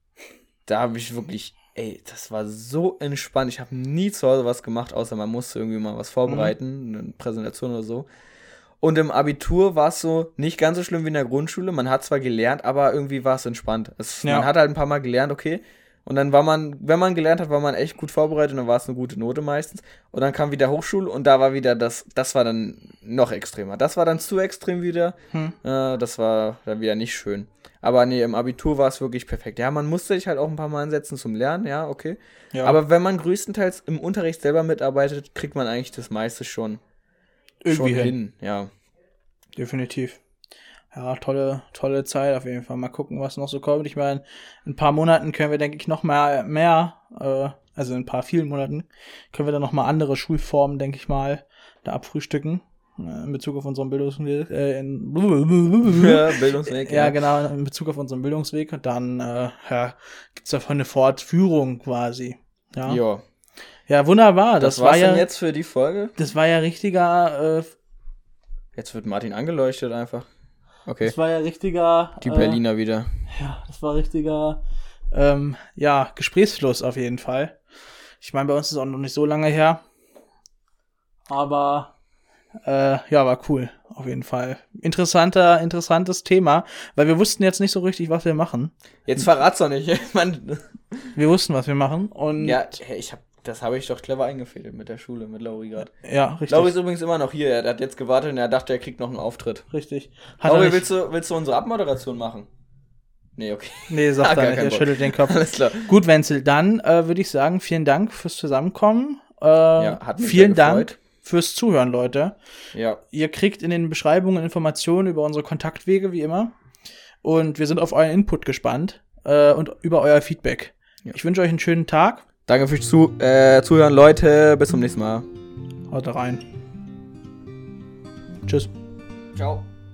Da habe ich wirklich, ey, das war so entspannt. Ich habe nie zu Hause was gemacht, außer man musste irgendwie mal was vorbereiten, eine Präsentation oder so. Und im Abitur war es so nicht ganz so schlimm wie in der Grundschule. Man hat zwar gelernt, aber irgendwie war es entspannt. Es, Ja. Man hat halt ein paar Mal gelernt, okay. Und dann war man, wenn man gelernt hat, war man echt gut vorbereitet und dann war es eine gute Note meistens. Und dann kam wieder Hochschule und da war wieder das, das war dann noch extremer. Das war dann zu extrem wieder. Hm. Äh, das war dann wieder nicht schön. Aber nee, im Abitur war es wirklich perfekt. Ja, man musste sich halt auch ein paar Mal ansetzen zum Lernen, ja, okay. ja. Aber wenn man größtenteils im Unterricht selber mitarbeitet, kriegt man eigentlich das meiste schon, irgendwie schon hin. hin. Ja. Definitiv. Ja, tolle, tolle Zeit auf jeden Fall. Mal gucken, was noch so kommt. Ich meine, in ein paar Monaten können wir, denke ich, noch mehr, mehr, äh, also in ein paar vielen Monaten, können wir dann noch mal andere Schulformen, denke ich mal, da abfrühstücken. äh, In Bezug auf unseren Bildungsweg, äh, in, ja Bildungsweg. ja, genau, in Bezug auf unseren Bildungsweg. Und dann, äh, ja, gibt's davon eine Fortführung quasi. Ja, Ja. ja wunderbar. Das, Das, war ja, jetzt für die Folge. das war ja richtiger, äh, Jetzt wird Martin angeleuchtet einfach. Okay. das war ja richtiger, Die äh, Berliner wieder. Ja, das war richtiger, ähm, ja, Gesprächsfluss auf jeden Fall. Ich meine, bei uns ist es auch noch nicht so lange her. Aber, äh, ja, war cool, auf jeden Fall. Interessanter, interessantes Thema, weil wir wussten jetzt nicht so richtig, was wir machen. Jetzt verrat's doch nicht. Man, Wir wussten, was wir machen und ja, ich hab Das habe ich doch clever eingefädelt mit der Schule, mit Lauri gerade. Ja, richtig. Lauri ist übrigens immer noch hier. Er hat jetzt gewartet und er dachte, er kriegt noch einen Auftritt. Richtig. Hat Lauri, willst du, willst du unsere Abmoderation machen? Nee, okay. Nee, sagt Ah, er nicht. Er schüttelt den Kopf. Alles klar. Gut, Wenzel, dann äh, würde ich sagen, vielen Dank fürs Zusammenkommen. Äh, hat mich vielen Dank fürs Zuhören, Leute. Ja. Ihr kriegt in den Beschreibungen Informationen über unsere Kontaktwege, wie immer. Und wir sind auf euren Input gespannt äh, und über euer Feedback. Ja. Ich wünsche euch einen schönen Tag. Danke fürs Zu äh, Zuhören, Leute. Bis zum nächsten Mal. Haut rein. Tschüss. Ciao.